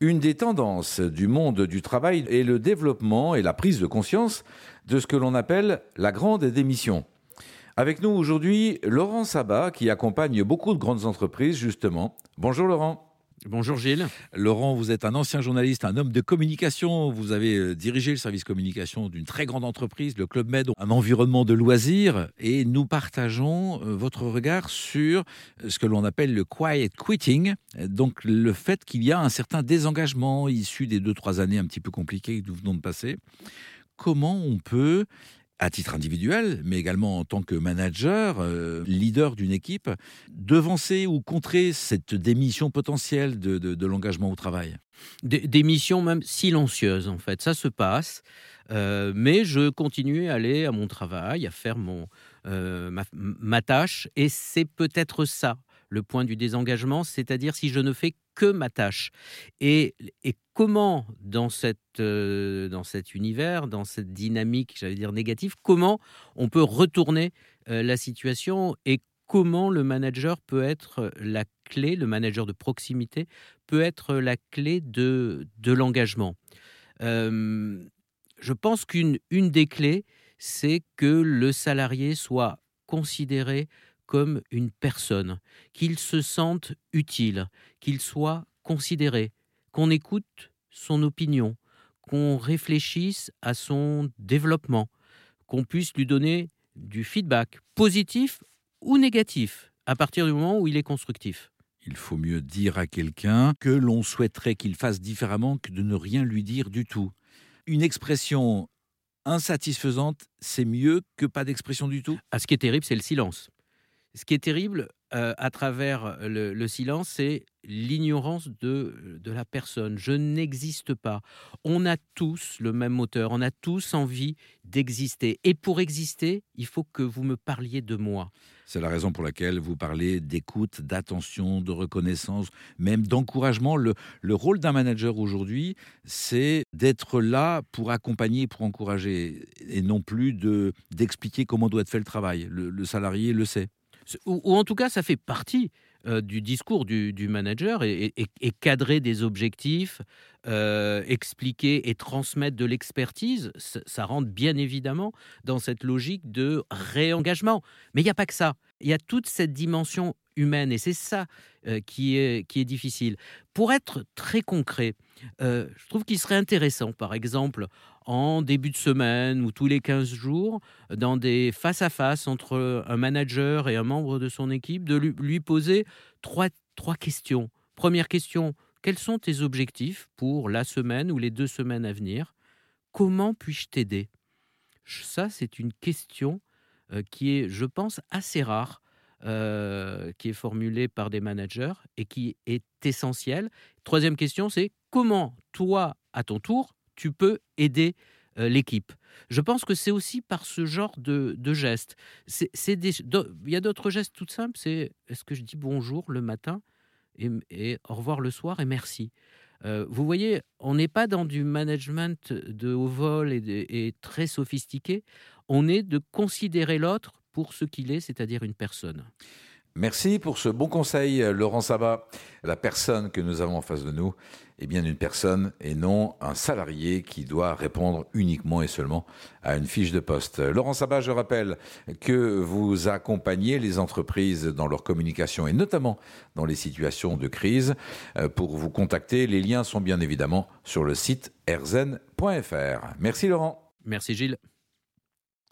Une des tendances du monde du travail est le développement et la prise de conscience de ce que l'on appelle la grande démission. Avec nous aujourd'hui, Laurent Sabat, qui accompagne beaucoup de grandes entreprises, justement. Bonjour Laurent. Bonjour Gilles. Laurent, vous êtes un ancien journaliste, un homme de communication. Vous avez euh, dirigé le service communication d'une très grande entreprise, le Club Med, un environnement de loisirs. Et nous partageons euh, votre regard sur euh, ce que l'on appelle le quiet quitting. Donc le fait qu'il y a un certain désengagement issu des deux, trois années un petit peu compliquées que nous venons de passer. Comment on peut à titre individuel, mais également en tant que manager, euh, leader d'une équipe, devancer ou contrer cette démission potentielle de, l'engagement au travail? Démission même silencieuse, en fait. Ça se passe, euh, mais je continue à aller à mon travail, à faire mon, euh, ma, tâche, et c'est peut-être ça le point du désengagement, c'est-à-dire si je ne fais que ma tâche. Et, et comment, dans, cette, euh, dans cet univers, dans cette dynamique, j'allais dire négative, comment on peut retourner euh, la situation et comment le manager peut être la clé, le manager de proximité peut être la clé de, de l'engagement. Euh, je pense qu'une une des clés, c'est que le salarié soit considéré comme une personne, qu'il se sente utile, qu'il soit considéré, qu'on écoute son opinion, qu'on réfléchisse à son développement, qu'on puisse lui donner du feedback positif ou négatif à partir du moment où il est constructif. Il faut mieux dire à quelqu'un que l'on souhaiterait qu'il fasse différemment que de ne rien lui dire du tout. Une expression insatisfaisante, c'est mieux que pas d'expression du tout? Ah, Ce qui est terrible, c'est le silence. Ce qui est terrible euh, à travers le, silence, c'est l'ignorance de, de la personne. Je n'existe pas. On a tous le même moteur, on a tous envie d'exister. Et pour exister, il faut que vous me parliez de moi. C'est la raison pour laquelle vous parlez d'écoute, d'attention, de reconnaissance, même d'encouragement. Le, le, rôle d'un manager aujourd'hui, c'est d'être là pour accompagner, pour encourager, et non plus d'expliquer comment doit être fait le travail. le salarié le sait ou, en tout cas, ça fait partie euh, du discours du, manager et, cadrer des objectifs, euh, expliquer et transmettre de l'expertise, ça, rentre bien évidemment dans cette logique de réengagement. Mais il n'y a pas que ça. Il y a toute cette dimension humaine et c'est ça euh, qui, est, qui est difficile. Pour être très concret, je trouve qu'il serait intéressant, par exemple, en début de semaine ou tous les 15 jours, dans des face-à-face entre un manager et un membre de son équipe, de lui, poser trois, trois questions. Première question, quels sont tes objectifs pour la semaine ou les deux semaines à venir? Comment puis-je t'aider? Ça, c'est une question euh, qui est, je pense, assez rare, euh, qui est formulée par des managers et qui est essentielle. Troisième question, c'est comment toi, à ton tour, tu peux aider euh, l'équipe. Je pense que c'est aussi par ce genre de, de gestes. Il y a d'autres gestes tout simples. C'est est-ce que je dis bonjour le matin et, au revoir le soir et merci. Euh, vous voyez, on n'est pas dans du management de haut vol et très sophistiqué. On est de considérer l'autre pour ce qu'il est, c'est-à-dire une personne. Merci pour ce bon conseil, Laurent Sabat. La personne que nous avons en face de nous est bien une personne et non un salarié qui doit répondre uniquement et seulement à une fiche de poste. Laurent Sabat, je rappelle que vous accompagnez les entreprises dans leur communication et notamment dans les situations de crise. Euh, pour vous contacter, les liens sont bien évidemment sur le site erzen.fr. Merci Laurent. Merci Gilles.